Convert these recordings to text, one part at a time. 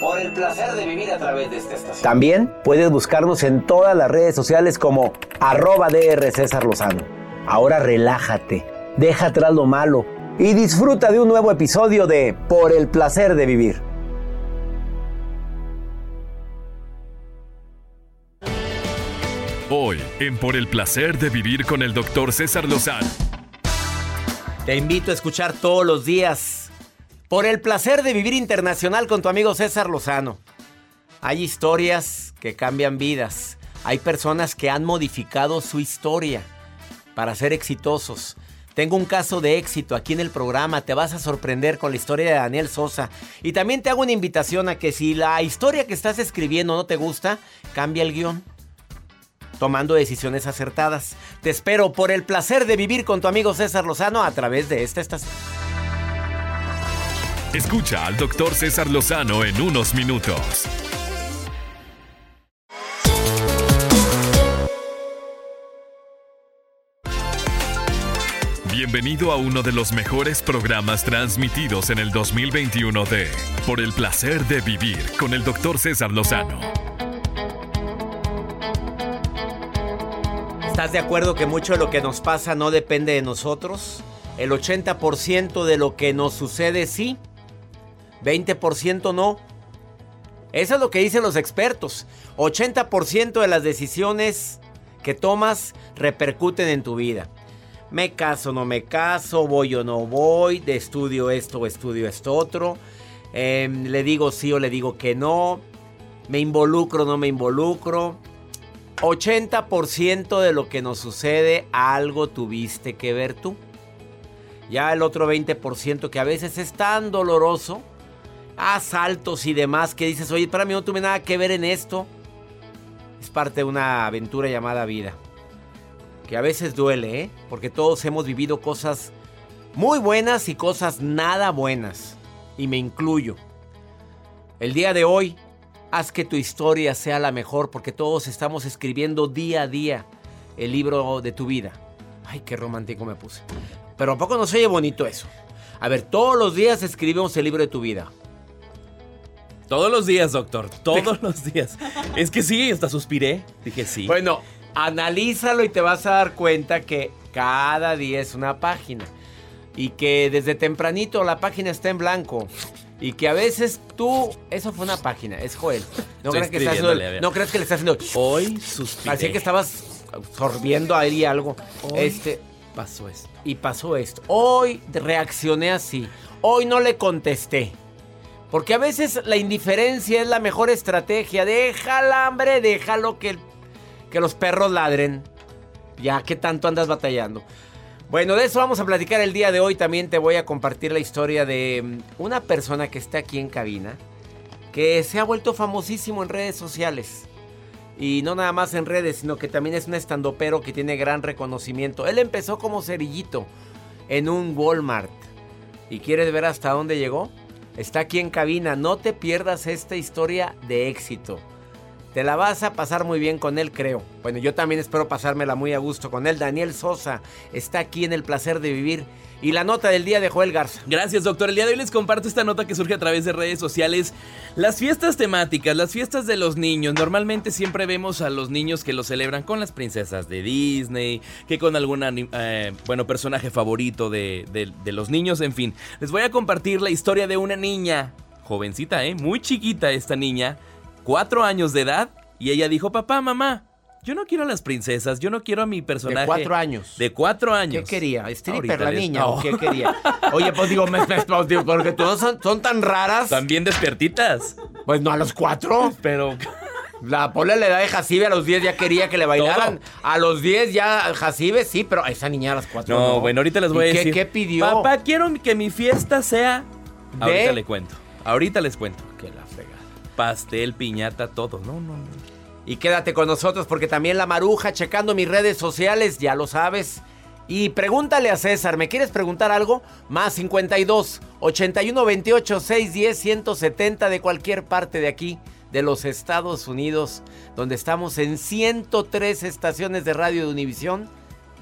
Por el placer de vivir a través de esta estación. También puedes buscarnos en todas las redes sociales como arroba DR César Lozano. Ahora relájate, deja atrás lo malo y disfruta de un nuevo episodio de Por el placer de vivir. Hoy, en Por el placer de vivir con el doctor César Lozano. Te invito a escuchar todos los días por el placer de vivir internacional con tu amigo César Lozano. Hay historias que cambian vidas. Hay personas que han modificado su historia para ser exitosos. Tengo un caso de éxito aquí en el programa, te vas a sorprender con la historia de Daniel Sosa. Y también te hago una invitación a que si la historia que estás escribiendo no te gusta, cambia el guion. Tomando decisiones acertadas. Te espero por el placer de vivir con tu amigo César Lozano a través de esta estación. Escucha al doctor César Lozano en unos minutos. Bienvenido a uno de los mejores programas transmitidos en el 2021 de Por el placer de vivir con el doctor César Lozano. ¿Estás de acuerdo que mucho de lo que nos pasa no depende de nosotros? El 80% de lo que nos sucede sí 20% no. Eso es lo que dicen los expertos. 80% de las decisiones que tomas repercuten en tu vida. Me caso, no me caso, voy o no voy, de estudio esto o estudio esto otro. Em, le digo sí o le digo que no. Me involucro no me involucro. 80% de lo que nos sucede, algo tuviste que ver tú. Ya el otro 20% que a veces es tan doloroso asaltos y demás que dices, oye, para mí no tuve nada que ver en esto. Es parte de una aventura llamada vida. Que a veces duele, ¿eh? Porque todos hemos vivido cosas muy buenas y cosas nada buenas. Y me incluyo. El día de hoy, haz que tu historia sea la mejor porque todos estamos escribiendo día a día el libro de tu vida. Ay, qué romántico me puse. Pero ¿a poco no se oye bonito eso? A ver, todos los días escribimos el libro de tu vida. Todos los días, doctor. Todos los días. Es que sí, hasta suspiré. Dije sí. Bueno, analízalo y te vas a dar cuenta que cada día es una página. Y que desde tempranito la página está en blanco. Y que a veces tú. Eso fue una página, es Joel. No, creas que, no creas que le estás haciendo. Hoy suspiré. Así que estabas sorbiendo ahí algo. este. Pasó esto. Y pasó esto. Hoy reaccioné así. Hoy no le contesté. Porque a veces la indiferencia es la mejor estrategia. Deja hambre, déjalo que, que los perros ladren. Ya que tanto andas batallando. Bueno, de eso vamos a platicar el día de hoy. También te voy a compartir la historia de mm, una persona que está aquí en cabina. Que se ha vuelto famosísimo en redes sociales. Y no nada más en redes, sino que también es un estandopero que tiene gran reconocimiento. Él empezó como cerillito en un Walmart. ¿Y quieres ver hasta dónde llegó? Está aquí en cabina. No te pierdas esta historia de éxito. Te la vas a pasar muy bien con él, creo. Bueno, yo también espero pasármela muy a gusto con él. Daniel Sosa está aquí en el placer de vivir. Y la nota del día de Joel Garza. Gracias, doctor. El día de hoy les comparto esta nota que surge a través de redes sociales. Las fiestas temáticas, las fiestas de los niños. Normalmente siempre vemos a los niños que lo celebran con las princesas de Disney, que con algún eh, bueno, personaje favorito de, de los niños, en fin. Les voy a compartir la historia de una niña, jovencita, ¿eh? Muy chiquita esta niña cuatro años de edad y ella dijo, papá, mamá, yo no quiero a las princesas, yo no quiero a mi personaje. De cuatro años. De cuatro años. ¿Qué quería? ¿Stripper la niña o qué quería? Oye, pues digo, me, me, porque todas son, tan raras. También despiertitas. Pues no a los cuatro. Pero... La Pola le da de Jacibe a los diez ya quería que le bailaran. A los diez ya Jacibe sí, pero a esa niña a las cuatro no. bueno, ahorita les voy a decir. ¿Qué pidió? Papá, quiero que mi fiesta sea... Ahorita le cuento. Ahorita les cuento. Que la fregada pastel, piñata, todo. No, no, no. Y quédate con nosotros porque también la maruja, checando mis redes sociales, ya lo sabes. Y pregúntale a César, ¿me quieres preguntar algo? Más 52 81 28 610 170 de cualquier parte de aquí, de los Estados Unidos, donde estamos en 103 estaciones de radio de Univisión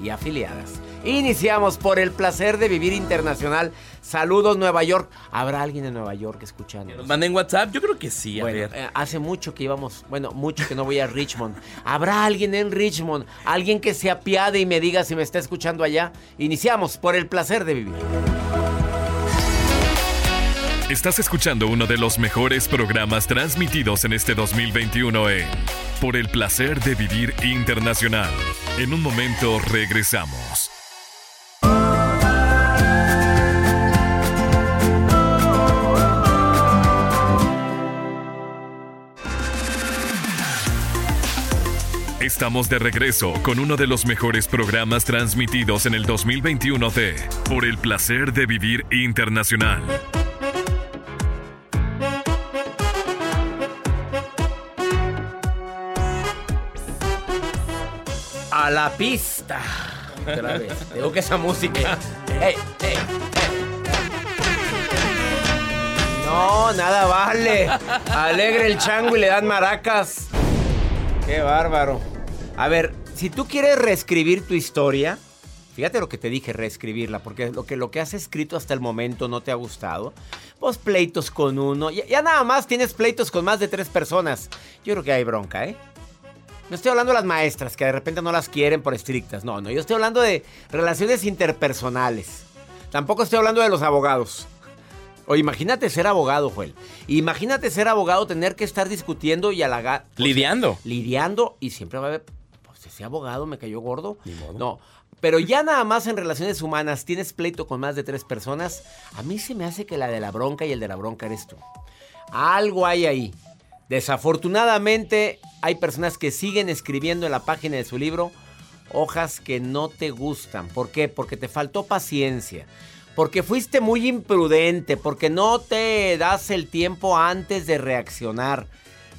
y afiliadas. Iniciamos por el placer de vivir internacional. Saludos Nueva York. ¿Habrá alguien en Nueva York escuchando? ¿Nos manden WhatsApp? Yo creo que sí, a Bueno, ver. eh, hace mucho que íbamos, bueno, mucho que no voy a Richmond. ¿Habrá alguien en Richmond? Alguien que se apiade y me diga si me está escuchando allá. Iniciamos por el placer de vivir. Estás escuchando uno de los mejores programas transmitidos en este 2021 en Por el placer de vivir internacional. En un momento regresamos. Estamos de regreso con uno de los mejores programas transmitidos en el 2021 de Por el placer de vivir internacional. La pista. Otra vez. Digo que esa música. Ey, ey, ey. No, nada vale. Alegre el chango y le dan maracas. Qué bárbaro. A ver, si tú quieres reescribir tu historia, fíjate lo que te dije, reescribirla, porque lo que, lo que has escrito hasta el momento no te ha gustado. Pues pleitos con uno. Ya, ya nada más tienes pleitos con más de tres personas. Yo creo que hay bronca, ¿eh? No estoy hablando de las maestras que de repente no las quieren por estrictas. No, no. Yo estoy hablando de relaciones interpersonales. Tampoco estoy hablando de los abogados. O imagínate ser abogado, Joel. Imagínate ser abogado, tener que estar discutiendo y halagar. Lidiando. Lidiando y siempre va a haber. Pues ese abogado me cayó gordo. Ni modo. No. Pero ya nada más en relaciones humanas tienes pleito con más de tres personas. A mí se me hace que la de la bronca y el de la bronca eres tú. Algo hay ahí. Desafortunadamente hay personas que siguen escribiendo en la página de su libro hojas que no te gustan. ¿Por qué? Porque te faltó paciencia. Porque fuiste muy imprudente. Porque no te das el tiempo antes de reaccionar.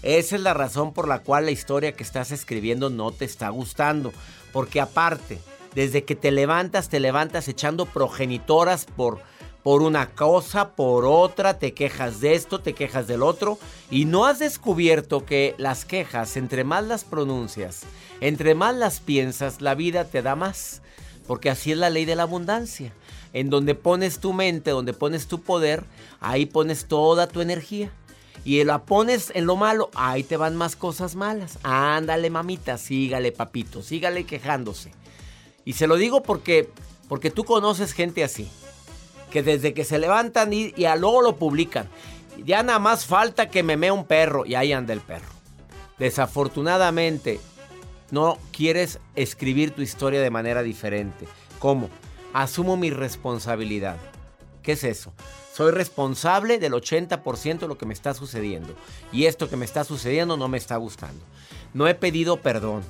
Esa es la razón por la cual la historia que estás escribiendo no te está gustando. Porque aparte, desde que te levantas, te levantas echando progenitoras por, por una cosa, por otra, te quejas de esto, te quejas del otro, y no has descubierto que las quejas, entre más las pronuncias, entre más las piensas, la vida te da más. Porque así es la ley de la abundancia. En donde pones tu mente, donde pones tu poder, ahí pones toda tu energía. Y la pones en lo malo, ahí te van más cosas malas. Ándale, mamita, sígale, papito, sígale quejándose. Y se lo digo porque, porque tú conoces gente así. Que desde que se levantan y, luego lo publican. Ya nada más falta que me mee un perro y ahí anda el perro. Desafortunadamente, no quieres escribir tu historia de manera diferente. ¿Cómo? Asumo mi responsabilidad. ¿Qué es eso? Soy responsable del 80% de lo que me está sucediendo. Y esto que me está sucediendo no me está gustando. No he pedido perdón.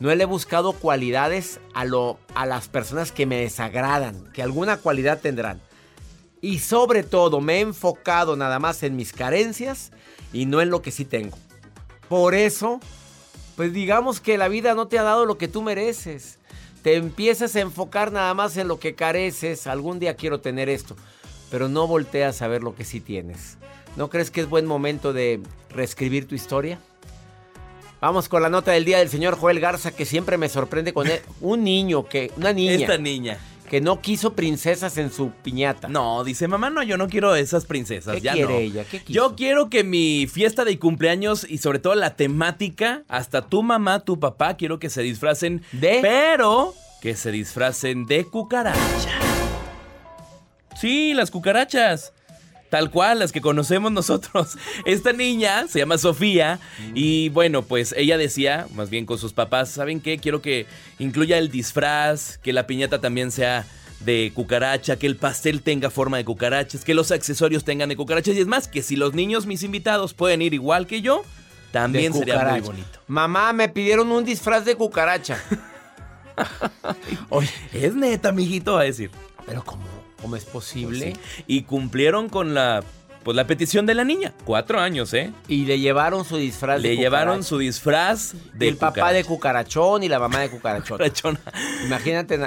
No le he buscado cualidades a, lo, a las personas que me desagradan, que alguna cualidad tendrán. Y sobre todo me he enfocado nada más en mis carencias y no en lo que sí tengo. Por eso, pues digamos que la vida no te ha dado lo que tú mereces. Te empiezas a enfocar nada más en lo que careces. Algún día quiero tener esto. Pero no volteas a ver lo que sí tienes. ¿No crees que es buen momento de reescribir tu historia? Vamos con la nota del día del señor Joel Garza, que siempre me sorprende con él. Un niño que, una niña, Esta niña. Que no quiso princesas en su piñata. No, dice mamá, no, yo no quiero esas princesas. ¿Qué ya quiere no. ella? ¿Qué quiso? Yo quiero que mi fiesta de cumpleaños y sobre todo la temática, hasta tu mamá, tu papá, quiero que se disfracen ¿De? Pero que se disfracen de cucaracha. Sí, las cucarachas. Tal cual, las que conocemos nosotros. Esta niña se llama Sofía y bueno, pues ella decía, más bien con sus papás, ¿saben qué? Quiero que incluya el disfraz, que la piñata también sea de cucaracha, que el pastel tenga forma de cucarachas, que los accesorios tengan de cucarachas y es más, que si los niños, mis invitados, pueden ir igual que yo, también De sería muy bonito. Mamá, me pidieron un disfraz de cucaracha. Oye, Es neta, mijito, va a decir. pero ¿cómo, cómo es posible? Pues sí. Y cumplieron con la pues la petición de la niña. Cuatro años, ¿eh? Y le llevaron su disfraz Le de llevaron su disfraz Y de el papá de cucarachón y la mamá de cucarachón. Imagínate,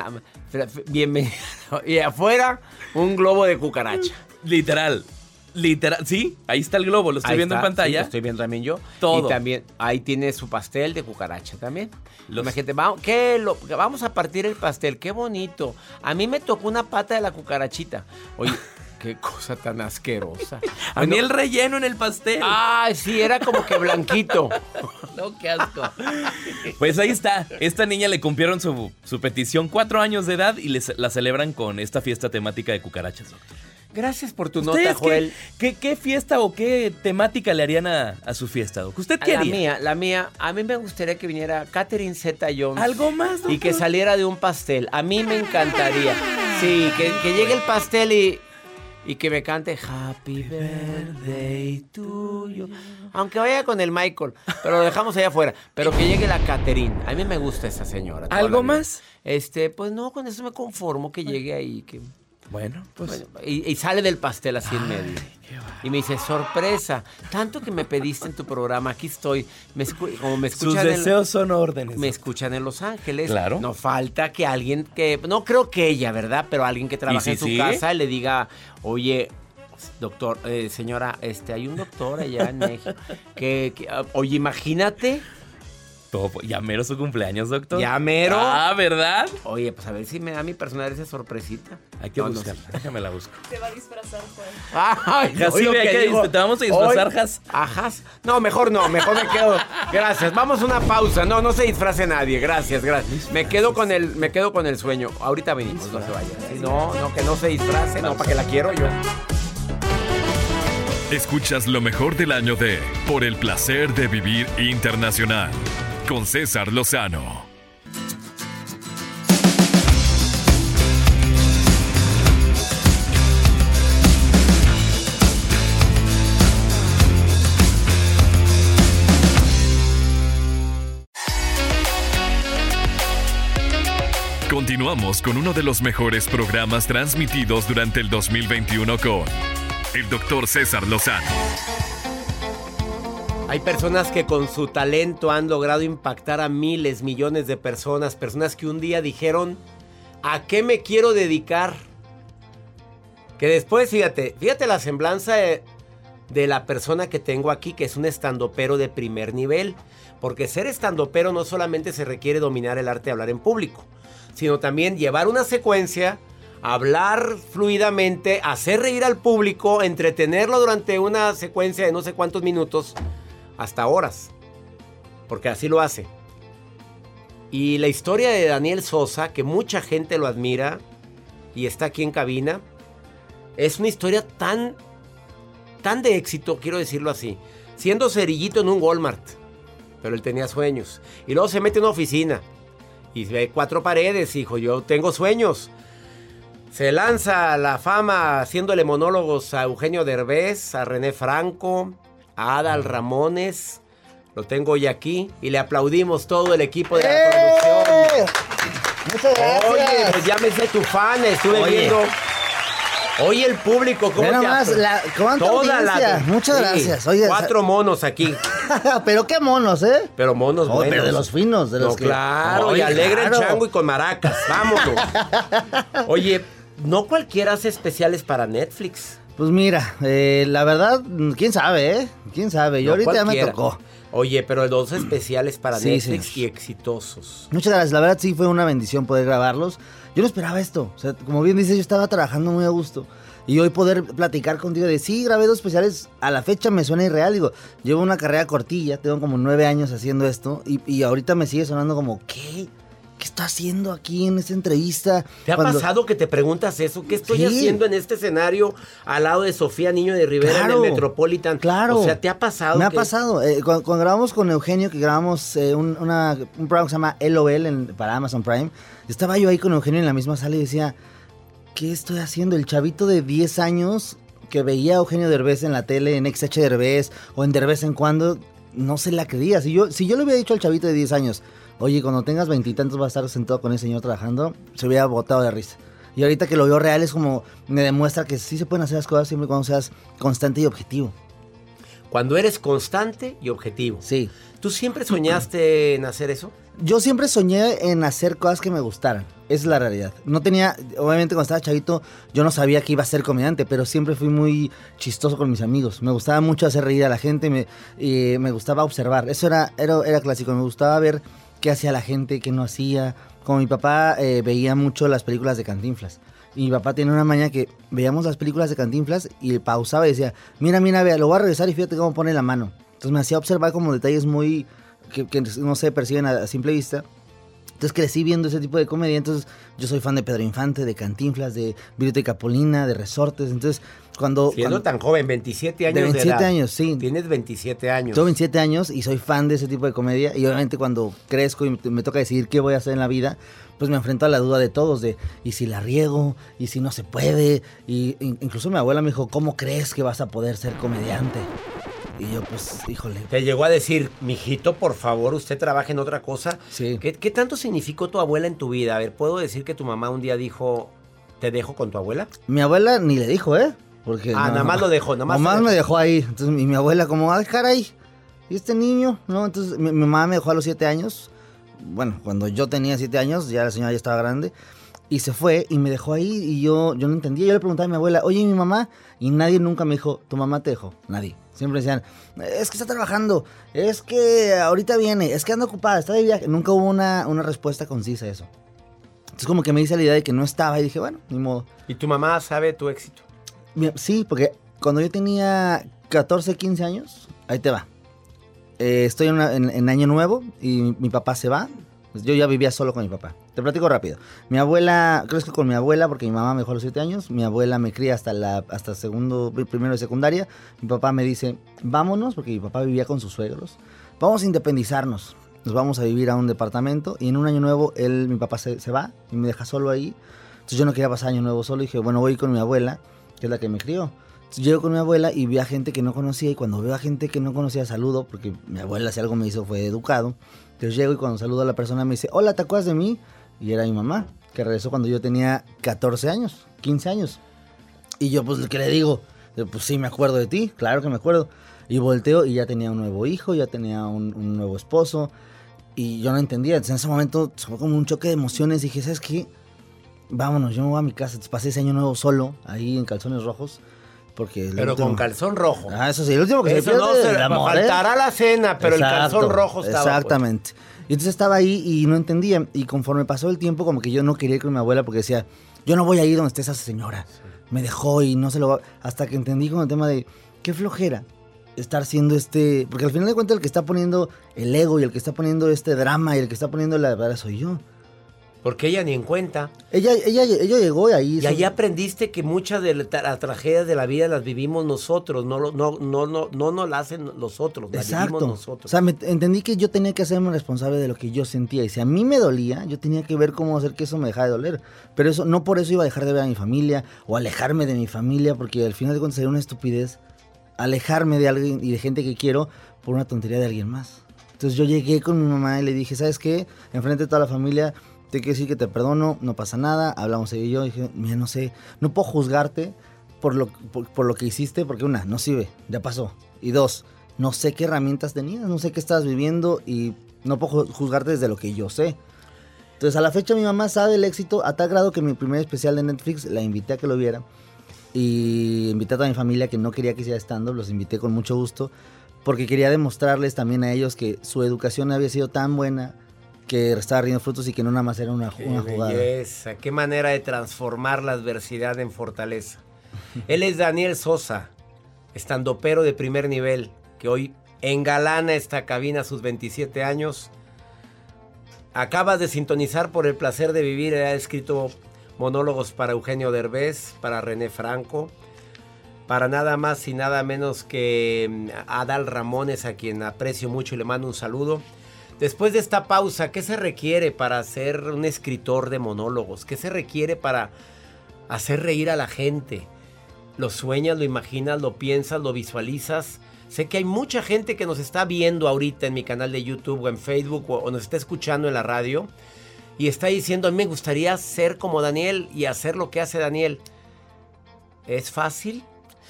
bienvenido. Y afuera, un globo de cucaracha. Literal. Literal. Sí, ahí está el globo, lo estoy Ahí viendo está, en pantalla. sí, lo estoy viendo también yo. Todo. Y también ahí tiene su pastel de cucaracha también. Los- Imagínate, vamos, ¿qué lo- vamos a partir el pastel, qué bonito. A mí me tocó una pata de la cucarachita. Oye, qué cosa tan asquerosa. A mí el relleno en el pastel. Ay, sí, era como que blanquito. No, qué asco. Pues ahí está. Esta niña le cumplieron su, su petición, cuatro años de edad, y les, la celebran con esta fiesta temática de cucarachas. doctor. Gracias por tu ¿Ustedes nota, Joel. ¿qué, qué fiesta o qué temática le harían a, a su fiesta, Doc? ¿Usted qué La haría? mía, la mía, a mí me gustaría que viniera Catherine Zeta Jones. ¿Algo más, Y que doctor? saliera de un pastel. A mí me encantaría. Sí, que, que llegue el pastel y, y que me cante Happy Birthday to you. Aunque vaya con el Michael, pero lo dejamos allá afuera. Pero que llegue la Catherine. A mí me gusta esa señora. ¿Algo la más? Este, pues no, con eso me conformo que llegue ahí. Que, Bueno, pues... bueno, y, y sale del pastel así en medio. Y me dice, sorpresa, tanto que me pediste en tu programa, aquí estoy. Me como me sus escuchan en- deseos son órdenes. me escuchan en Los Ángeles. Claro. No falta que alguien que, no creo que ella, ¿verdad? Pero alguien que trabaja en su sí? casa le diga, oye, doctor, eh, señora, este, hay un doctor allá en México que, que, oye, imagínate, Todo- ya mero su cumpleaños, doctor. Ya mero. Ah, ¿verdad? oye, pues a ver si me da mi personal esa sorpresita. Hay que No, no buscarla. sé. Déjame la busco. Se va a disfrazar, Juan. Ay, hay que digo. dis- te vamos a disfrazar, Hoy- Jas. Ajas. No, mejor no, mejor me quedo. Gracias. Vamos a una pausa. No, no se disfrace nadie. Gracias, gracias. Me quedo con el, me quedo con el sueño. Ahorita venimos, no se vayan. Sí, No, no, que no se disfrace, no, para que la quiero yo. Escuchas lo mejor del año de Por el placer de vivir internacional con César Lozano. Continuamos con uno de los mejores programas transmitidos durante el 2021 con el doctor César Lozano. Hay personas que con su talento han logrado impactar a miles, millones de personas. Personas que un día dijeron, ¿a qué me quiero dedicar? Que después, fíjate, fíjate la semblanza de, de la persona que tengo aquí, que es un estandopero de primer nivel. Porque ser estandopero no solamente se requiere dominar el arte de hablar en público, sino también llevar una secuencia, hablar fluidamente, hacer reír al público, entretenerlo durante una secuencia de no sé cuántos minutos, hasta horas. Porque así lo hace. Y la historia de Daniel Sosa, que mucha gente lo admira y está aquí en cabina, es una historia tan, tan de éxito, quiero decirlo así. Siendo cerillito en un Walmart, pero él tenía sueños. Y luego se mete en una oficina y ve cuatro paredes, hijo, yo tengo sueños. Se lanza a la fama haciéndole monólogos a Eugenio Derbez, a René Franco, a Adal Ramones. Lo tengo hoy aquí y le aplaudimos todo el equipo de la ¡Eh! producción. Muchas gracias. Oye, pues ya me sé tu fan, estuve Oye. viendo. Oye, el público, ¿cómo nomás, apla- la- ¿cuánta audiencia? Muchas gracias. Oye, cuatro monos aquí, pero qué monos, ¿eh? pero monos Oh, buenos. pero de los finos, de los No, que- claro, y alegre claro. el chango y con maracas. Vámonos. Oye, no cualquiera hace especiales para Netflix. Pues mira, eh, la verdad, quién sabe, ¿eh? Quién sabe. Yo No ahorita ya me tocó. Oye, pero dos especiales para Sí, Netflix señor. y exitosos. Muchas gracias, la verdad sí fue una bendición poder grabarlos. Yo no esperaba esto, o sea, como bien dices, yo estaba trabajando muy a gusto. Y hoy poder platicar contigo de sí, grabé dos especiales, a la fecha me suena irreal, digo, llevo una carrera cortilla, tengo como nueve años haciendo esto, y, y ahorita me sigue sonando como, ¿qué? ¿Qué estoy haciendo aquí en esta entrevista? ¿Te ha Cuando- pasado que te preguntas eso? ¿Qué estoy Sí. haciendo en este escenario al lado de Sofía Niño de Rivera Claro, en el Metropolitan? Claro. O sea, ¿te ha pasado? Me ha pasado. Eh, cuando, cuando grabamos con Eugenio, que grabamos eh, un, una- un programa que se llama LOL en- para Amazon Prime, estaba yo ahí con Eugenio en la misma sala y decía, ¿qué estoy haciendo? El chavito de 10 años que veía a Eugenio Derbez en la tele, en XH Derbez o en Derbez en cuando, no se la creía. Si yo, si yo le hubiera dicho al chavito de 10 años, oye, cuando tengas veintitantos vas a estar sentado con ese señor trabajando, se hubiera botado de risa. Y ahorita que lo veo real es como me demuestra que sí se pueden hacer las cosas siempre cuando seas constante y objetivo. Cuando eres constante y objetivo. Sí. ¿Tú siempre soñaste en hacer eso? Yo siempre soñé en hacer cosas que me gustaran. Esa es la realidad. No tenía, obviamente cuando estaba chavito, yo no sabía que iba a ser comediante, pero siempre fui muy chistoso con mis amigos. Me gustaba mucho hacer reír a la gente me, y me gustaba observar. Eso era, era, era clásico. Me gustaba ver qué hacía la gente, qué no hacía. Como mi papá eh, veía mucho las películas de Cantinflas. Y mi papá tiene una maña que veíamos las películas de Cantinflas y pausaba y decía, mira, mira, vea, lo voy a regresar y fíjate cómo pone la mano. Entonces me hacía observar como detalles muy que, no se perciben a, simple vista. Entonces crecí viendo ese tipo de comedia. Entonces yo soy fan de Pedro Infante, de Cantinflas, de Virito y de Resortes. Entonces cuando... Siendo cuando, tan joven, 27 años De 27 edad. años, sí. Tienes 27 años. Tengo 27 años y soy fan de ese tipo de comedia. Y obviamente cuando crezco y me, me toca decidir qué voy a hacer en la vida, pues me enfrento a la duda de todos, de y si la riego, y si no se puede. Y incluso mi abuela me dijo, ¿cómo crees que vas a poder ser comediante? Y yo, pues, híjole. Te llegó a decir, mijito, por favor, usted trabaje en otra cosa. Sí. ¿Qué, ¿Qué, tanto significó tu abuela en tu vida? A ver, ¿puedo decir que tu mamá un día dijo, te dejo con tu abuela? Mi abuela ni le dijo, ¿eh? Porque ah, no, nada más lo dejó, nada más. Nomás dejó. me dejó ahí. Entonces mi, mi abuela como, ay, caray, ¿y este niño? No, entonces mi, mi, mamá me dejó a los siete años. Bueno, cuando yo tenía siete años, ya la señora ya estaba grande. Y se fue y me dejó ahí y yo, yo no entendía. Yo le preguntaba a mi abuela, oye, ¿y mi mamá? Y nadie nunca me dijo, ¿tu mamá te dejó? Nadie. Siempre decían, es que está trabajando, es que ahorita viene, es que anda ocupada, está de viaje. Nunca hubo una, una respuesta concisa a eso. Entonces como que me hice la idea de que no estaba y dije, bueno, ni modo. ¿Y tu mamá sabe tu éxito? Sí, porque cuando yo tenía 14, 15 años, ahí te va. Eh, estoy en, una, en, en, Año Nuevo y mi, mi papá se va. Pues yo ya vivía solo con mi papá. Te platico rápido. Mi abuela, crezco con mi abuela porque mi mamá me dejó a los 7 años. Mi abuela me cría hasta la hasta segundo, primero de secundaria. Mi papá me dice, vámonos, porque mi papá vivía con sus suegros. Vamos a independizarnos. Nos vamos a vivir a un departamento. Y en un año nuevo, él, mi papá se, se va y me deja solo ahí. Entonces yo no quería pasar año nuevo solo. Y dije, bueno, voy con mi abuela, que es la que me crió. Llego con mi abuela y vi a gente que no conocía. Y cuando veo a gente que no conocía, saludo, porque mi abuela, si algo me hizo, fue educado. Entonces llego y cuando saludo a la persona me dice, hola, ¿te acuerdas de mí? Y era mi mamá, que regresó cuando yo tenía 14 años, 15 años. Y yo, pues, ¿qué le digo? Pues sí, me acuerdo de ti, claro que me acuerdo. Y volteo y ya tenía un nuevo hijo, ya tenía un, un nuevo esposo. Y yo no entendía. Entonces en ese momento fue como un choque de emociones. Dije, ¿sabes qué? Vámonos, yo me voy a mi casa. Entonces pasé ese año nuevo solo, ahí en calzones rojos. Porque pero último... con calzón rojo. Ah, eso sí, el último que eso se no se amor, faltará ¿eh? la cena, pero Exacto, el calzón rojo estaba. Exactamente. Pues. Y entonces estaba ahí y no entendía. Y conforme pasó el tiempo, como que yo no quería ir con mi abuela porque decía, yo no voy a ir donde esté esa señora. Sí. Me dejó y no se lo va. Hasta que entendí con el tema de qué flojera estar siendo este. Porque al final de cuentas, el que está poniendo el ego y el que está poniendo este drama y el que está poniendo la verdad soy yo. Porque ella ni en cuenta. Ella, ella, ella llegó y ahí. Y ahí aprendiste que muchas de las la tragedias de la vida las vivimos nosotros, no, no, no, no, no nos las hacen los otros, las Exacto. vivimos nosotros. O sea, me, entendí que yo tenía que hacerme responsable de lo que yo sentía. Y si a mí me dolía, yo tenía que ver cómo hacer que eso me dejara de doler. Pero eso, no por eso iba a dejar de ver a mi familia o alejarme de mi familia, porque al final de cuentas sería una estupidez alejarme de alguien y de gente que quiero por una tontería de alguien más. Entonces yo llegué con mi mamá y le dije, ¿sabes qué? Enfrente de toda la familia, te quiero decir que te perdono, no pasa nada, hablamos ella y yo, y dije, mira, no sé, no puedo juzgarte por lo, por, por, lo que hiciste, porque una, no sirve, ya pasó. Y dos, no sé qué herramientas tenías, no sé qué estabas viviendo y no puedo juzgarte desde lo que yo sé. Entonces a la fecha mi mamá sabe el éxito a tal grado que mi primer especial de Netflix la invité a que lo viera. Y invité a toda mi familia que no quería que hiciera stand-up, los invité con mucho gusto, porque quería demostrarles también a ellos que su educación había sido tan buena que estaba riendo frutos y que no nada más era una, qué una jugada. Belleza, qué manera de transformar la adversidad en fortaleza. Él es Daniel Sosa, estandopero de primer nivel, que hoy engalana esta cabina a sus 27 años. Acabas de sintonizar por el placer de vivir, ha escrito monólogos para Eugenio Derbez, para René Franco, para nada más y nada menos que Adal Ramones, a quien aprecio mucho y le mando un saludo. Después de esta pausa, ¿qué se requiere para ser un escritor de monólogos? ¿Qué se requiere para hacer reír a la gente? ¿Lo sueñas, lo imaginas, lo piensas, lo visualizas? Sé que hay mucha gente que nos está viendo ahorita en mi canal de YouTube o en Facebook o, nos está escuchando en la radio y está diciendo, a mí me gustaría ser como Daniel y hacer lo que hace Daniel. ¿Es fácil?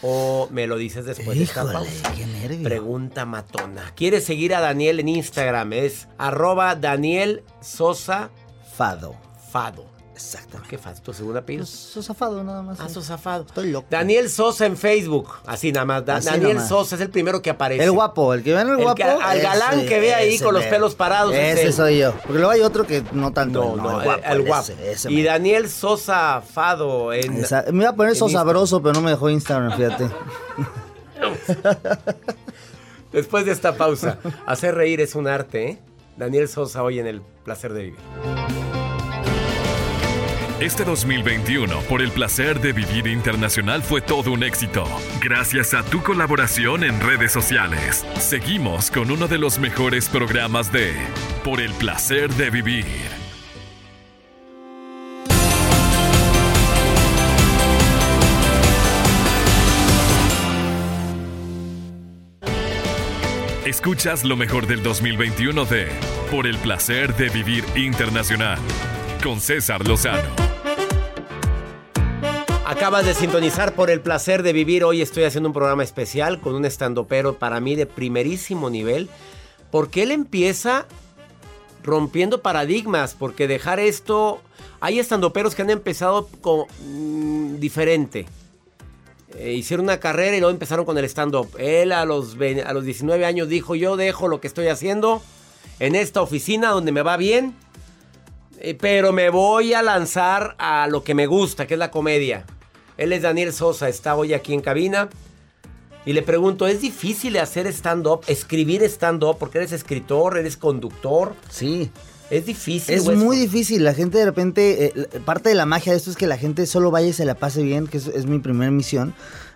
¿O me lo dices después de esta Híjole, pausa? qué nervio. Pregunta matona. ¿Quieres seguir a Daniel en Instagram? Es arroba Daniel Sosa Fado. Fado. Exactamente. ¿Qué faz? ¿Tu segundo apellido? Pues, Sosa Fado nada más. Ah, sí. Sosa Fado. Estoy loco. Daniel Sosa en Facebook. Así nada más. Da- Así Daniel. Sosa es el primero que aparece. El guapo, el que ven el El guapo. que- al galán ese- que ve ahí con los pelos parados, es Ese soy yo. Porque luego hay otro que no tanto. No, no, el guapo. el guapo. ese- y. Daniel Sosa Fado en. Esa- me iba a poner en Insta. sabroso, pero no me dejó Instagram, fíjate. Después de esta pausa, hacer reír es un arte, ¿eh? Daniel Sosa hoy en el placer de vivir. Este 2021, por el placer de vivir internacional, fue todo un éxito. Gracias a tu colaboración en redes sociales. Seguimos con uno de los mejores programas de Por el placer de vivir. Escuchas lo mejor del 2021 de Por el placer de vivir internacional con César Lozano. Acabas de sintonizar por el placer de vivir. Hoy estoy haciendo un programa especial con un estandopero para mí de primerísimo nivel. Porque él empieza rompiendo paradigmas. Porque dejar esto. Hay estandoperos que han empezado con, mm, diferente. Eh, hicieron una carrera y luego empezaron con el stand-up. Él a los, a los 19 años dijo: Yo dejo lo que estoy haciendo en esta oficina donde me va bien. Eh, Pero me voy a lanzar a lo que me gusta, que es la comedia. Él es Daniel Sosa, está hoy aquí en cabina. Y le pregunto, ¿es difícil hacer stand-up, escribir stand-up? Porque eres escritor, eres conductor. Sí. Es difícil. Es muy esto? difícil. La gente de repente. eh, parte de la magia de esto es que la gente solo vaya y se la pase bien, que es, es mi primera misión.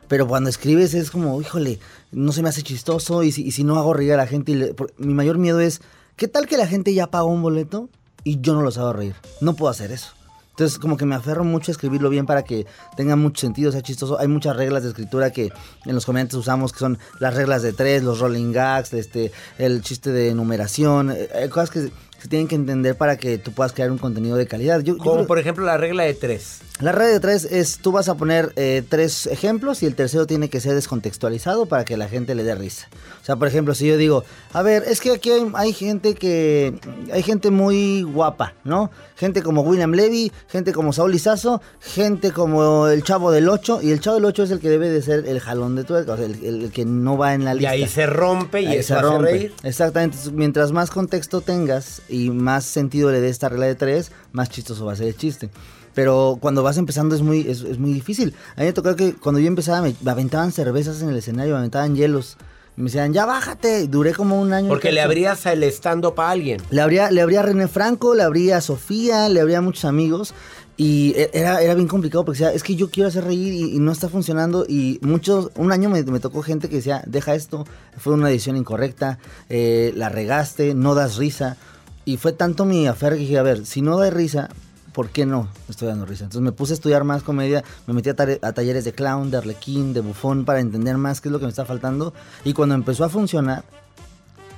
Pero cuando escribes es como, híjole, no se me hace chistoso. Y si, y si no hago reír a la gente. y le- por- mi mayor miedo es, ¿qué tal que la gente ya pagó un boleto y yo no los hago reír? No puedo hacer eso. Entonces, como que me aferro mucho a escribirlo bien para que tenga mucho sentido, sea chistoso. Hay muchas reglas de escritura que en los comediantes usamos, que son las reglas de tres, los rolling gags, este, el chiste de numeración. eh, Hay cosas que se tienen que entender para que tú puedas crear un contenido de calidad. Yo, yo Como creo- por ejemplo la regla de tres. la regla de tres es, tú vas a poner eh, tres ejemplos y el tercero tiene que ser descontextualizado para que la gente le dé risa. O sea, por ejemplo, si yo digo, a ver, es que aquí hay, hay gente que, hay gente muy guapa, ¿no? Gente como William Levy, gente como Saúl Lizazo, gente como el Chavo del 8, y el Chavo del 8 es el que debe de ser el jalón de tuerca, o sea, el, el que no va en la Y lista. ahí se rompe y Ahí se rompe. reír. Exactamente. Entonces, mientras más contexto tengas y más sentido le dé esta regla de tres, más chistoso va a ser el chiste. Pero cuando vas empezando es muy, es, es muy difícil. A mí me tocó que cuando yo empezaba me, aventaban cervezas en el escenario, me aventaban hielos. Y me decían, ya bájate. Y Duré como un año. y Porque le abrías el stand-up a alguien. Le abría, le abría a René Franco, le abría a Sofía, le abría a muchos amigos. Y e- era, era bien complicado porque decía, es que yo quiero hacer reír y, y no está funcionando. Y muchos, un año me, me tocó gente que decía, deja esto, fue una edición incorrecta, eh, la regaste, no das risa. Y fue tanto mi aferre que dije, a ver, si no da risa, ¿por qué no estoy dando risa? Entonces me puse a estudiar más comedia, me metí a, a talleres de clown, de arlequín, de bufón para entender más qué es lo que me está faltando. Y cuando empezó a funcionar,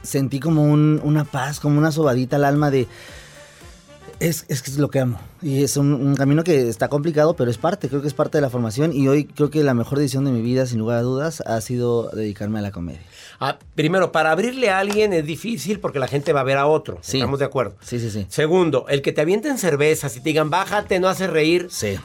sentí como un- una paz, como una sobadita al alma de... Es, es que es lo que amo. Y es un, un camino que está complicado, pero es parte, creo que es parte de la formación. Y hoy creo que la mejor decisión de mi vida, sin lugar a dudas, ha sido dedicarme a la comedia. Ah, primero, para abrirle a alguien es difícil porque la gente va a ver a otro. Sí. Estamos de acuerdo. Sí, sí, sí. Segundo, el que te avienten cervezas y te digan, bájate, no hace reír, Sí.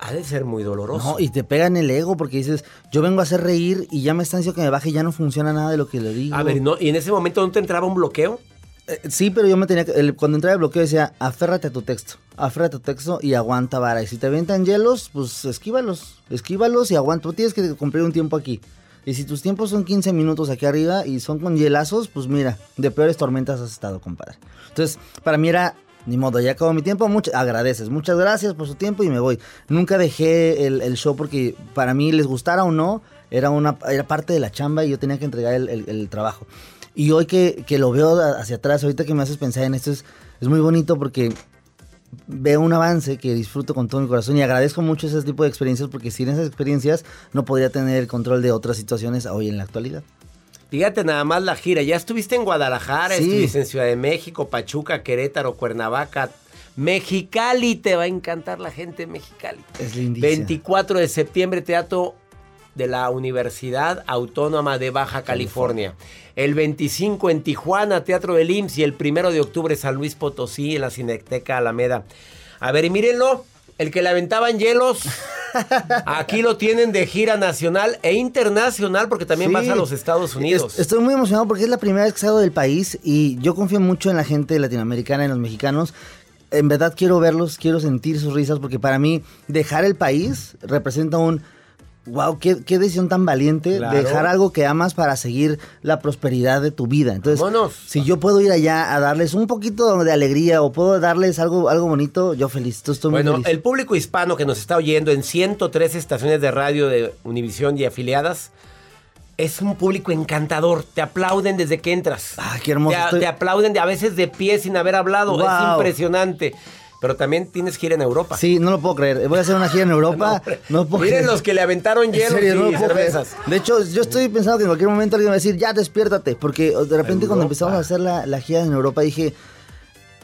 ha de ser muy doloroso. No, y te pega en el ego porque dices, yo vengo a hacer reír y ya me están diciendo que me baje y ya no funciona nada de lo que le digo. A ver, ¿no? ¿y en ese momento no te entraba un bloqueo? Eh, sí, pero yo me tenía que. el- cuando entraba el bloqueo decía, aférrate a tu texto. Aférrate a tu texto y aguanta vara. Y si te avientan hielos, pues esquívalos. Esquívalos y aguanta. Tú tienes que cumplir un tiempo aquí. Y si tus tiempos son 15 minutos aquí arriba y son con hielazos, pues mira, de peores tormentas has estado, compadre. Entonces, para mí era. Ni modo, ya acabó mi tiempo, much- agradeces. Muchas gracias por su tiempo y me voy. Nunca dejé el, el show porque para mí, les gustara o no, era, una, era parte de la chamba y yo tenía que entregar el- el- el trabajo. Y hoy que, que lo veo hacia atrás, ahorita que me haces pensar en esto, es, es muy bonito porque veo un avance que disfruto con todo mi corazón y agradezco mucho ese tipo de experiencias porque sin esas experiencias no podría tener el control de otras situaciones hoy en la actualidad. Fíjate nada más la gira. Ya estuviste en Guadalajara, Sí. estuviste en Ciudad de México, Pachuca, Querétaro, Cuernavaca, Mexicali, te va a encantar la gente de Mexicali. Es lindísimo. 24 de septiembre, Teatro de la Universidad Autónoma de Baja California. El 25 en Tijuana, Teatro del IMSS. Y el 1 de octubre, San Luis Potosí, en la Cineteca Alameda. A ver, y mírenlo. El que le aventaban hielos. Aquí lo tienen de gira nacional e internacional porque también Sí. vas a los Estados Unidos. Es- Estoy muy emocionado porque es la primera vez que salgo del país y yo confío mucho en la gente latinoamericana, en los mexicanos. En verdad quiero verlos, quiero sentir sus risas porque para mí dejar el país representa un... Wow, qué, qué decisión tan valiente Claro. dejar algo que amas para seguir la prosperidad de tu vida. Entonces, Vámonos. si yo puedo ir allá a darles un poquito de alegría o puedo darles algo, algo bonito, yo feliz. Estoy muy Bueno, feliz. el público hispano que nos está oyendo en 103 estaciones de radio de Univisión y afiliadas es un público encantador. Te aplauden desde que entras. Ah, qué hermoso. Te, Estoy- te aplauden de, a veces de pie sin haber hablado. Es impresionante. Pero también tienes ir en Europa. Sí, no lo puedo creer. Voy a hacer una gira en Europa. hombre. no, puedo Miren creer. los que le aventaron no y creer. cervezas. De hecho, yo estoy pensando que en cualquier momento alguien va a decir, ya despiértate. Porque de repente cuando empezamos a hacer la, la gira en Europa dije,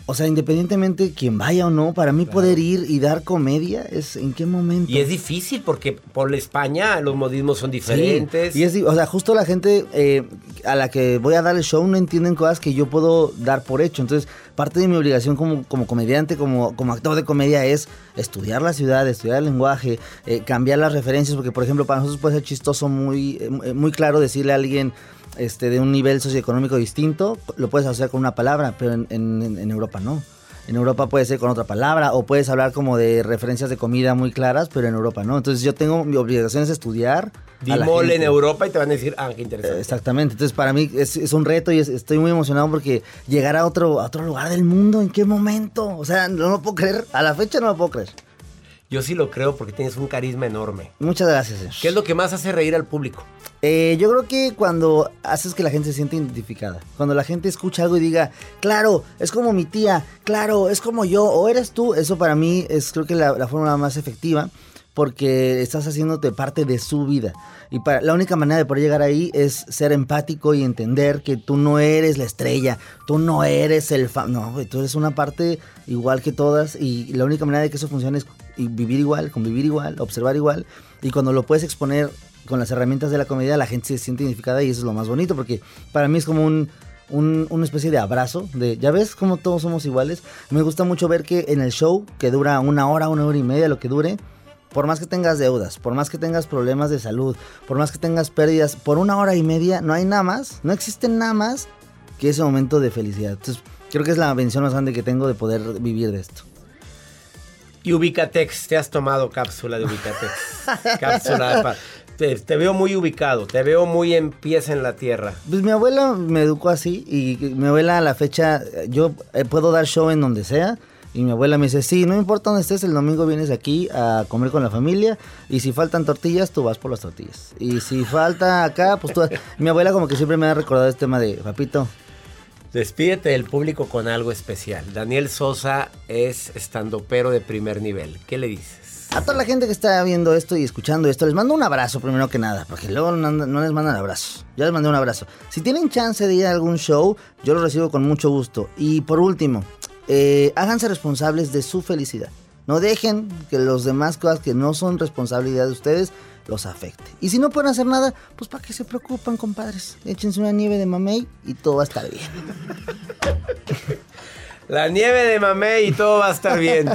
o sea, independientemente quien vaya o no, para mí poder ir y dar comedia es en qué momento. Y es difícil porque por la España los modismos son Sí, diferentes. Y es, o sea, justo la gente eh, a la que voy a dar el show no entienden cosas que yo puedo dar por hecho. Entonces, parte de mi obligación como, como comediante, como, como actor de comedia es estudiar la ciudad, estudiar el lenguaje, eh, cambiar las referencias, porque por ejemplo, para nosotros puede ser chistoso, muy, eh, muy claro decirle a alguien este, de un nivel socioeconómico distinto, lo puedes asociar con una palabra, pero en, en- en Europa no. En Europa puede ser con otra palabra o puedes hablar como de referencias de comida muy claras, pero en Europa no. Entonces yo tengo mi obligación es estudiar. Di a la mole en. Europa y te van a decir, ah, qué Eh, interesante. Exactamente, entonces para mí es, es un reto y es- estoy muy emocionado porque llegar a otro, a otro lugar del mundo, ¿en qué momento? O sea, no lo puedo creer, a la fecha no lo puedo creer. Yo sí lo creo porque tienes un carisma enorme. Muchas gracias. señor. ¿Qué es lo que más hace reír al público? Eh, yo creo que cuando haces que la gente se sienta identificada, cuando la gente escucha algo y diga, claro, es como mi tía, claro, es como yo, o eres tú, eso para mí es creo que la, la forma más efectiva porque estás haciéndote parte de su vida. Y para, la única manera de poder llegar ahí es ser empático y entender que tú no eres la estrella, tú no eres el fan, no, tú eres una parte igual que todas y la única manera de que eso funcione es y vivir igual, convivir igual, observar igual y cuando lo puedes exponer con las herramientas de la comedia la gente se siente identificada y eso es lo más bonito porque para mí es como un, un- una especie de abrazo de ya ves cómo todos somos iguales me gusta mucho ver que en el show que dura una hora una hora y media lo que dure por más que tengas deudas, por más que tengas problemas de salud, por más que tengas pérdidas, por una hora y media no hay nada más, no existe nada más que ese momento de felicidad. Entonces, creo que es la bendición más grande que tengo de poder vivir de esto. Y Ubicatex, te has tomado cápsula de Ubicatex. cápsula pa- te, te veo muy ubicado, te veo muy en pies en la tierra. Pues mi abuela me educó así y mi abuela a la fecha, yo eh, puedo dar show en donde sea. Y mi abuela me dice, sí, no importa dónde estés, el domingo vienes aquí a comer con la familia y si faltan tortillas, tú vas por las tortillas. Y si falta acá, pues tú... vas". Mi abuela como que siempre me ha recordado este tema de, papito, Despídete del público con algo especial. Daniel Sosa es estandopero de primer nivel. ¿Qué le dices? a toda la gente que está viendo esto y escuchando esto, les mando un abrazo primero que nada, porque luego no, no les mandan abrazos. Yo les mandé un abrazo. Si tienen chance de ir a algún show, yo lo recibo con mucho gusto. Y por último, eh, háganse responsables de su felicidad. No dejen que los demás cosas que no son responsabilidad de ustedes los afecte. Y si no pueden hacer nada, pues para qué se preocupan, compadres. Échense una nieve de mamey y todo va a estar bien. La nieve de mamé y todo va a estar bien.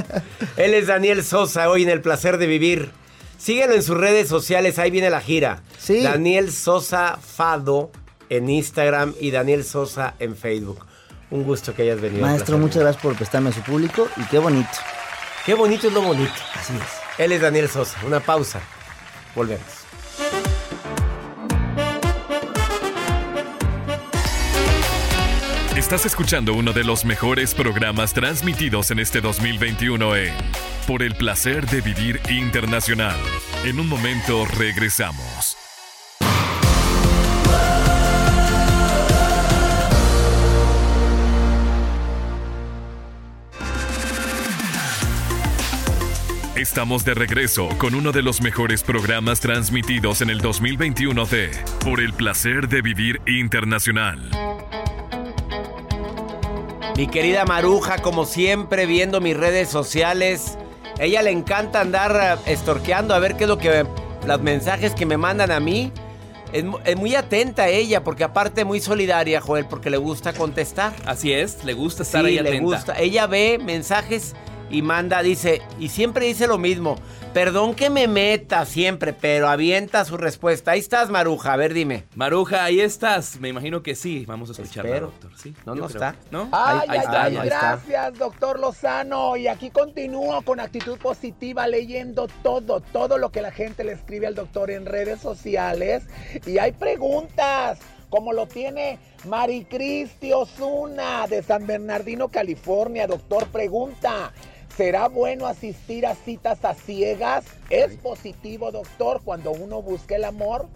Él es Daniel Sosa, hoy en El Placer de Vivir. Síguelo en sus redes sociales, ahí viene la gira. Sí. Daniel Sosa Fado en Instagram y Daniel Sosa en Facebook. Un gusto que hayas venido. Maestro, muchas gracias por prestarme a su público y qué bonito. Qué bonito es lo bonito. Así es. Él es Daniel Sosa. Una pausa. Volvemos. Estás escuchando uno de los mejores programas transmitidos en este 2021 en Por el placer de vivir internacional. En un momento regresamos. Estamos de regreso con uno de los mejores programas transmitidos en el 2021 de Por el placer de vivir internacional. Mi querida Maruja, como siempre, viendo mis redes sociales. Ella le encanta andar eh, estorqueando a ver qué es lo que. Los mensajes que me mandan a mí. Es, mu- es muy atenta ella, porque aparte muy solidaria, Joel, porque le gusta contestar. Así es, le gusta estar Sí, ahí le atenta. gusta. Ella ve mensajes y manda, dice, y siempre dice lo mismo. Perdón que me meta siempre, pero avienta su respuesta. Ahí estás, Maruja. A ver, dime. Maruja, ahí estás. Me imagino que sí. Vamos a escucharla, Espero. doctor. ¿Sí? No, no está. ¿No? Ay, Ahí- está, ay, ahí está. gracias, doctor Lozano. Y aquí continúo con actitud positiva, leyendo todo, todo lo que la gente le escribe al doctor en redes sociales. Y hay preguntas, como lo tiene Maricristi Osuna de San Bernardino, California. Doctor, pregunta. ¿Será bueno asistir a citas a ciegas? ¿Es positivo, doctor, cuando uno busca el amor?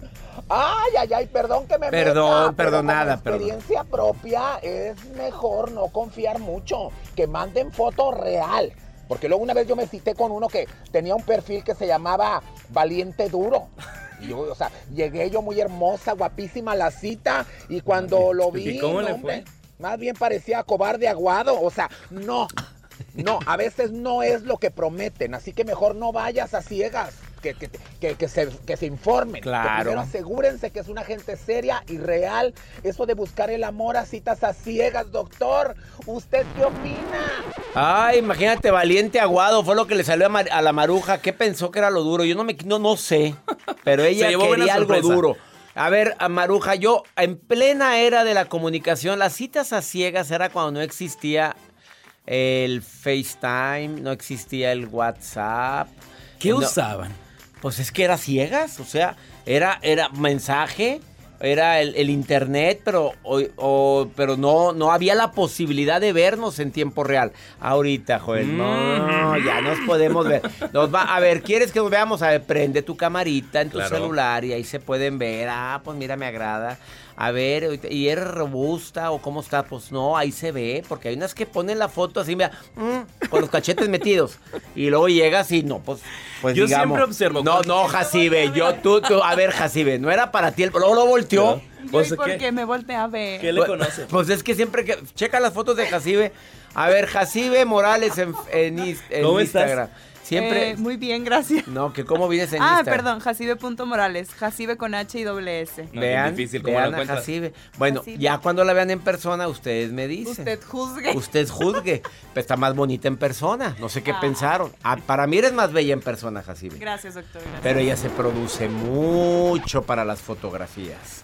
Ay, ay, ay, perdón que me Perdón, meta, pero perdonada, como perdón. experiencia propia es mejor no confiar mucho, que manden foto real. Porque luego una vez yo me cité con uno que tenía un perfil que se llamaba Valiente Duro. Y yo, o sea, llegué yo muy hermosa, guapísima a la cita y cuando lo vi, ¿Y cómo no, fue? más bien parecía cobarde aguado. O sea, no, no, a veces no es lo que prometen, así que mejor no vayas a ciegas. Que, que, que, que se, que se informen. Claro. primero asegúrense que es una gente seria y real. Eso de buscar el amor a citas a ciegas, doctor. ¿Usted qué opina? Ay, imagínate, valiente aguado, fue lo que le salió a, Mar- a la maruja. ¿Qué pensó que era lo duro? Yo no me no, no sé, pero ella quería algo duro. A ver, a Maruja, yo en plena era de la comunicación, las citas a ciegas era cuando no existía el FaceTime, no existía el WhatsApp. ¿Qué No, usaban? Pues es que era ciegas, o sea, era, era mensaje, era el, el internet, pero, o- o- pero no, no había la posibilidad de vernos en tiempo real. Ahorita, Joel, no, ya nos podemos ver. Nos va, a ver, ¿quieres que nos veamos? A ver, prende tu camarita en tu Claro. celular y ahí se pueden ver. Ah, pues mira, me agrada. A ver, ¿y eres robusta o cómo está? Pues no, ahí se ve, porque hay unas que ponen la foto así, mira, mm, con los cachetes metidos. Y luego llegas y no, pues, pues Yo digamos. siempre observo No, no, Jacibe, yo, tú, tú, a ver, Jacibe, no era para ti, el, luego lo volteó. Pues, ¿Y por ¿qué? qué me volteé a ver? ¿Qué le Pues- conoce? Pues es que siempre que. Checa las fotos de Jacibe. A ver, Jacibe Morales en, en Is- en ¿Cómo estás? Siempre. Eh, muy bien, gracias. No, que cómo vienes en Ah, Instagram. perdón, Jacibe.morales. Jacibe con H y doble S. No, vean, es difícil, ¿cómo lo vean a? Jacibe. Bueno, Jacibe. ya cuando la vean en persona, ustedes me dicen. Usted juzgue. Usted juzgue. Pero está más bonita en persona. No sé qué Ah. pensaron. Ah, para mí eres más bella en persona, Jacibe. Gracias, doctor. gracias. Pero ella se produce mucho para las fotografías.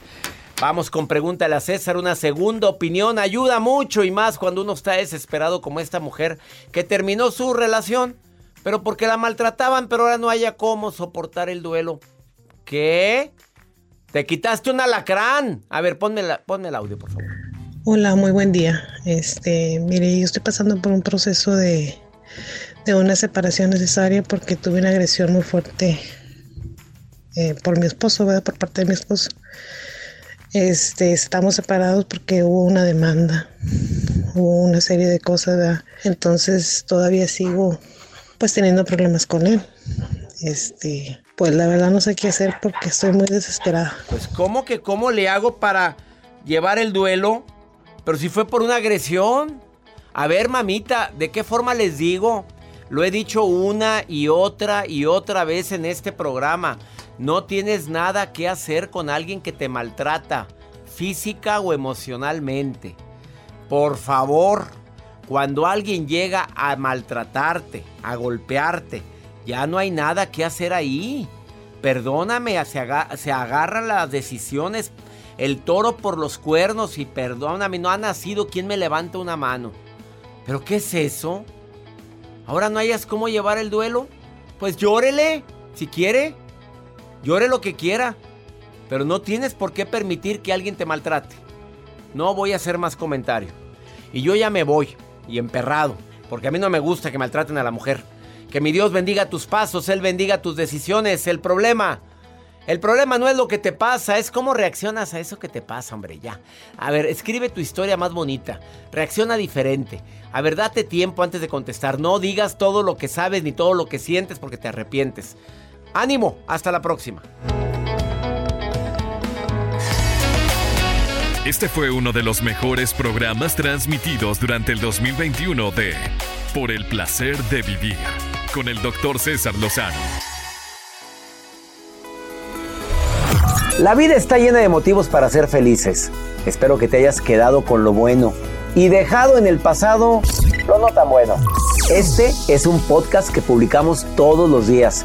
Vamos con pregúntale a César, una segunda opinión ayuda mucho y más cuando uno está desesperado como esta mujer que terminó su relación, pero porque la maltrataban, pero ahora no haya cómo soportar el duelo. ¿Qué? Te quitaste un alacrán. A ver, ponme, la- ponme el audio, por favor. Hola, muy buen día. Este, mire, yo estoy pasando por un proceso de, de una separación necesaria porque tuve una agresión muy fuerte eh, por mi esposo, ¿verdad? Por parte de mi esposo. Este, estamos separados porque hubo una demanda, hubo una serie de cosas, ¿verdad? Entonces todavía sigo pues teniendo problemas con él. Este, pues la verdad no sé qué hacer porque estoy muy desesperada. Pues, ¿cómo que cómo le hago para llevar el duelo? Pero si fue por una agresión. A ver, mamita, ¿de qué forma les digo? Lo he dicho una y otra y otra vez en este programa. No tienes nada que hacer con alguien que te maltrata, física o emocionalmente. Por favor, cuando alguien llega a maltratarte, a golpearte, ya no hay nada que hacer ahí. Perdóname, se, aga- se agarran las decisiones, el toro por los cuernos y perdóname, no ha nacido quien me levanta una mano. ¿Pero qué es eso? ¿Ahora no hayas cómo llevar el duelo? Pues llórele, si quiere. Llore lo que quiera. Pero no tienes por qué permitir que alguien te maltrate. No voy a hacer más comentario. Y yo ya me voy, y emperrado, porque a mí no me gusta que maltraten a la mujer. Que mi Dios bendiga tus pasos, Él bendiga tus decisiones. El problema, el problema no es lo que te pasa, es cómo reaccionas a eso que te pasa, hombre, ya. A ver, escribe tu historia más bonita, reacciona diferente. A ver, date tiempo antes de contestar, no digas todo lo que sabes ni todo lo que sientes porque te arrepientes. Ánimo, hasta la próxima. Este fue uno de los mejores programas transmitidos durante el 2021 de Por el placer de vivir con el doctor César Lozano. La vida está llena de motivos para ser felices. Espero que te hayas quedado con lo bueno y dejado en el pasado lo no tan bueno. Este es un podcast que publicamos todos los días,